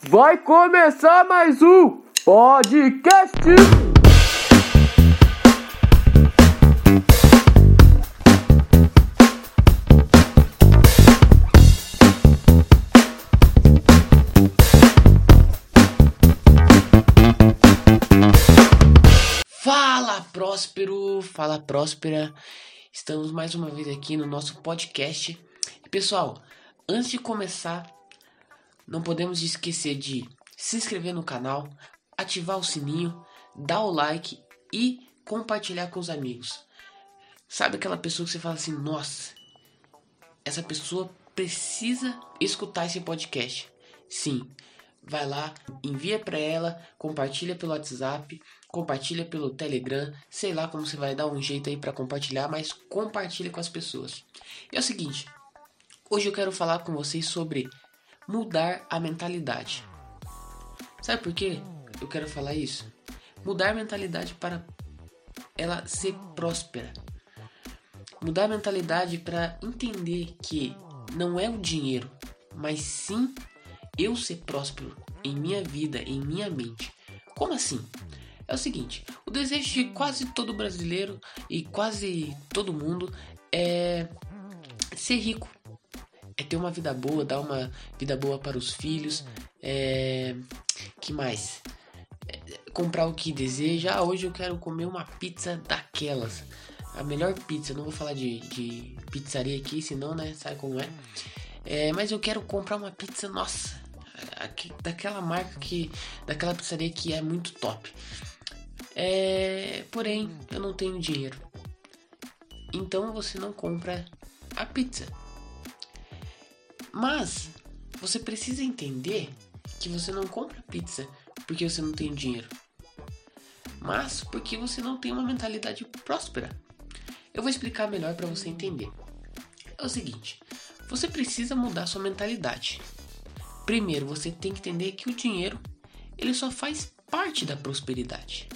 Vai começar mais um podcast. Fala próspero, fala próspera. Estamos mais uma vez aqui no nosso podcast. E pessoal, antes de começar, não podemos esquecer de se inscrever no canal, ativar o sininho, dar o like e compartilhar com os amigos. Sabe aquela pessoa que você fala assim: "Nossa, essa pessoa precisa escutar esse podcast". Sim, vai lá, envia para ela, compartilha pelo WhatsApp, compartilha pelo Telegram, sei lá como você vai dar um jeito aí para compartilhar, mas compartilha com as pessoas. E é o seguinte, hoje eu quero falar com vocês sobre mudar a mentalidade. Sabe por quê? Eu quero falar isso. Mudar a mentalidade para ela ser próspera. Mudar a mentalidade para entender que não é o dinheiro, mas sim eu ser próspero em minha vida, em minha mente. Como assim? É o seguinte, o desejo de quase todo brasileiro e quase todo mundo é ser rico. É ter uma vida boa, dar uma vida boa para os filhos. É... Que mais? É comprar o que deseja. Ah, hoje eu quero comer uma pizza daquelas. A melhor pizza. não vou falar de, de pizzaria aqui, senão, né? Sabe como é? é? Mas eu quero comprar uma pizza, nossa daquela marca que. daquela pizzaria que é muito top. É, porém, eu não tenho dinheiro. Então você não compra a pizza. Mas você precisa entender que você não compra pizza porque você não tem dinheiro. Mas porque você não tem uma mentalidade próspera. Eu vou explicar melhor para você entender. É o seguinte, você precisa mudar sua mentalidade. Primeiro, você tem que entender que o dinheiro ele só faz parte da prosperidade.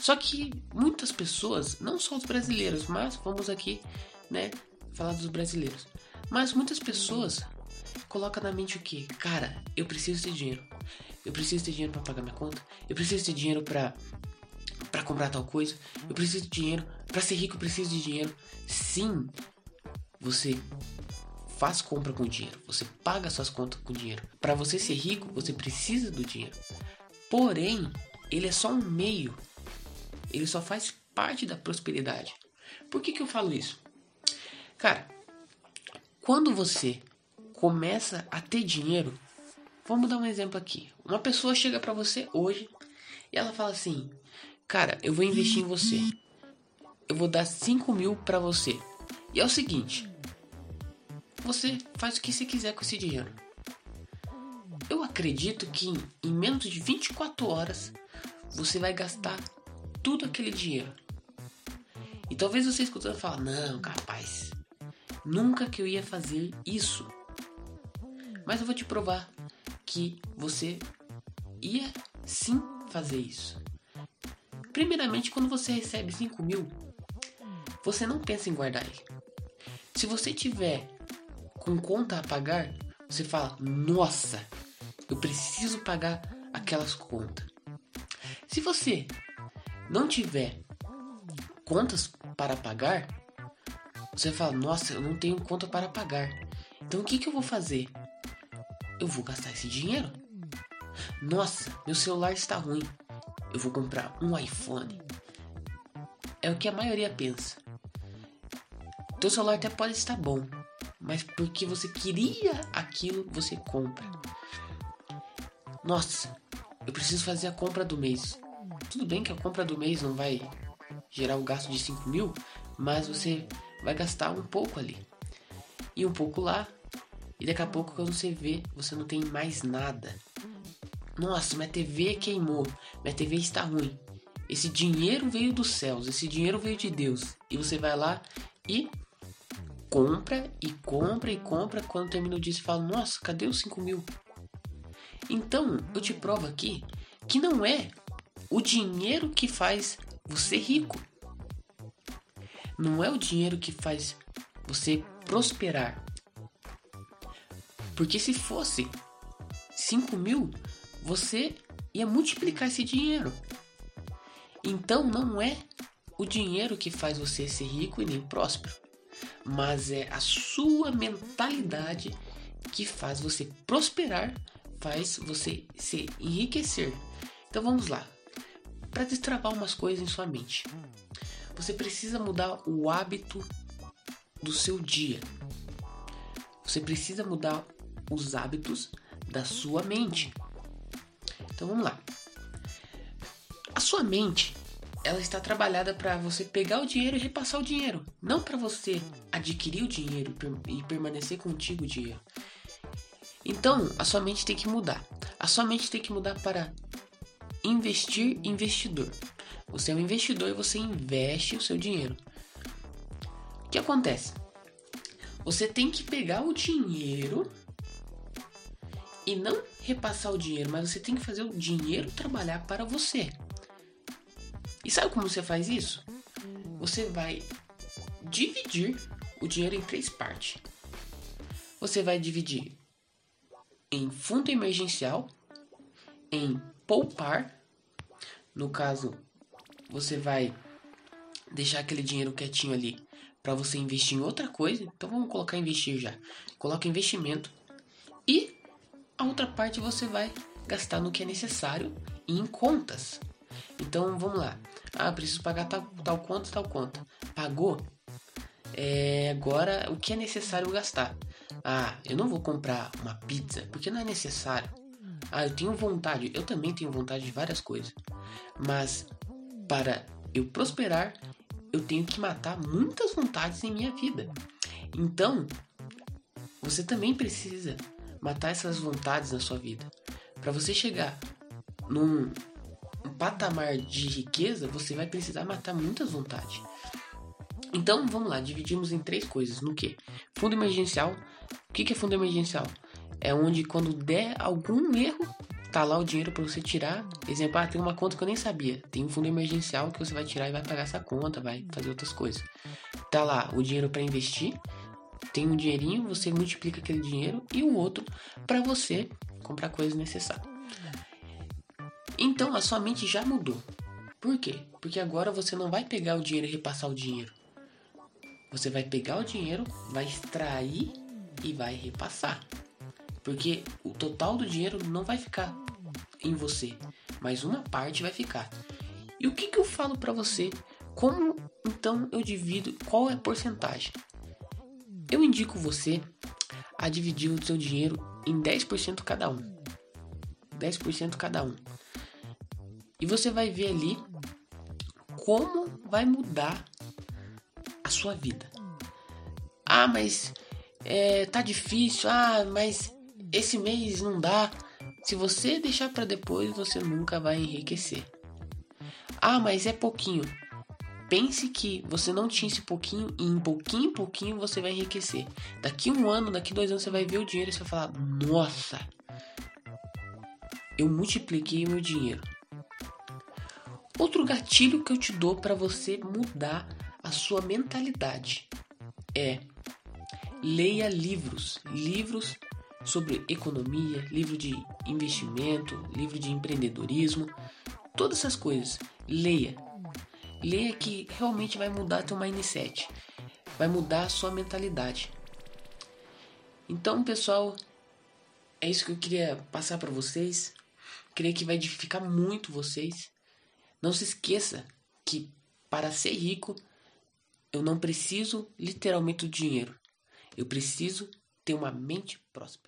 Só que muitas pessoas, não só os brasileiros, mas vamos aqui, né, falar dos brasileiros. Mas muitas pessoas colocam na mente o que? Cara, eu preciso ter dinheiro. Eu preciso ter dinheiro para pagar minha conta. Eu preciso ter dinheiro para para comprar tal coisa. Eu preciso de dinheiro para ser rico. Eu preciso de dinheiro. Sim, você faz compra com dinheiro, você paga suas contas com dinheiro. Para você ser rico, você precisa do dinheiro. Porém, ele é só um meio. Ele só faz parte da prosperidade. Por que, que eu falo isso? Cara, quando você começa a ter dinheiro, vamos dar um exemplo aqui. Uma pessoa chega para você hoje e ela fala assim: Cara, eu vou investir em você. Eu vou dar 5 mil para você. E é o seguinte: você faz o que você quiser com esse dinheiro. Eu acredito que em, menos de 24 horas você vai gastar tudo aquele dinheiro. E talvez você escutando fale, não, capaz, nunca que eu ia fazer isso. Mas eu vou te provar que você ia sim fazer isso. Primeiramente, quando você recebe 5 mil, você não pensa em guardar ele. Se você tiver com conta a pagar, você fala: Nossa, eu preciso pagar aquelas contas. Se você não tiver contas para pagar, você fala: Nossa, eu não tenho conta para pagar. Então o que, que eu vou fazer? Eu vou gastar esse dinheiro. Nossa, meu celular está ruim. Eu vou comprar um iPhone. É o que a maioria pensa. Teu celular até pode estar bom, mas porque você queria aquilo, você compra. Nossa, eu preciso fazer a compra do mês. Tudo bem que a compra do mês não vai gerar o um gasto de 5 mil, mas você vai gastar um pouco ali. E um pouco lá. E daqui a pouco quando você vê, você não tem mais nada. Nossa, minha TV queimou. Minha TV está ruim. Esse dinheiro veio dos céus, esse dinheiro veio de Deus. E você vai lá e compra e compra e compra. Quando termina o dia, você fala: Nossa, cadê os 5 mil? Então, eu te provo aqui que não é o dinheiro que faz você rico. Não é o dinheiro que faz você prosperar. Porque se fosse, se 5 mil, você ia multiplicar esse dinheiro. Então não é o dinheiro que faz você ser rico e nem próspero, mas é a sua mentalidade que faz você prosperar, faz você se enriquecer. Então vamos lá. Para destravar umas coisas em sua mente, você precisa mudar o hábito do seu dia. Você precisa mudar os hábitos da sua mente. Então vamos lá. A sua mente, ela está trabalhada para você pegar o dinheiro e repassar o dinheiro, não para você adquirir o dinheiro e permanecer contigo o dinheiro. Então, a sua mente tem que mudar. A sua mente tem que mudar para investir investidor. Você é um investidor e você investe o seu dinheiro. O que acontece? Você tem que pegar o dinheiro e não repassar o dinheiro, mas você tem que fazer o dinheiro trabalhar para você. E sabe como você faz isso? Você vai dividir o dinheiro em três partes. Você vai dividir em fundo emergencial, em poupar, no caso, você vai deixar aquele dinheiro quietinho ali para você investir em outra coisa. Então vamos colocar investir já. Coloca investimento e a outra parte você vai gastar no que é necessário e em contas. Então vamos lá. Ah, preciso pagar tal, tal conta, tal conta. Pagou? É, agora o que é necessário gastar? Ah, eu não vou comprar uma pizza porque não é necessário. Ah, eu tenho vontade, eu também tenho vontade de várias coisas. Mas para eu prosperar, eu tenho que matar muitas vontades em minha vida. Então, você também precisa matar essas vontades na sua vida. Para você chegar num um patamar de riqueza, você vai precisar matar muitas vontades. Então, vamos lá, dividimos em três coisas. No que? Fundo emergencial. O que é fundo emergencial? É onde quando der algum erro, tá lá o dinheiro para você tirar. Exemplo, ah, tem uma conta que eu nem sabia. Tem um fundo emergencial que você vai tirar e vai pagar essa conta, vai fazer outras coisas. Tá lá o dinheiro para investir. Tem um dinheirinho, você multiplica aquele dinheiro e o outro para você comprar coisas necessárias. Então a sua mente já mudou. Por quê? Porque agora você não vai pegar o dinheiro e repassar o dinheiro. Você vai pegar o dinheiro, vai extrair e vai repassar. Porque o total do dinheiro não vai ficar em você, mas uma parte vai ficar. E o que, que eu falo para você? Como então eu divido? Qual é a porcentagem? Eu indico você a dividir o seu dinheiro em 10% cada um. 10% cada um. E você vai ver ali como vai mudar a sua vida. Ah, mas é, tá difícil. Ah, mas esse mês não dá. Se você deixar para depois, você nunca vai enriquecer. Ah, mas é pouquinho. Pense que você não tinha esse pouquinho e em pouquinho em pouquinho você vai enriquecer. Daqui um ano, daqui dois anos você vai ver o dinheiro e você vai falar: Nossa, eu multipliquei meu dinheiro. Outro gatilho que eu te dou para você mudar a sua mentalidade é leia livros, livros sobre economia, livro de investimento, livro de empreendedorismo, todas essas coisas. Leia, Leia que realmente vai mudar teu mindset, vai mudar a sua mentalidade. Então, pessoal, é isso que eu queria passar para vocês. Creio que vai edificar muito vocês. Não se esqueça que para ser rico, eu não preciso literalmente do dinheiro. Eu preciso ter uma mente próspera.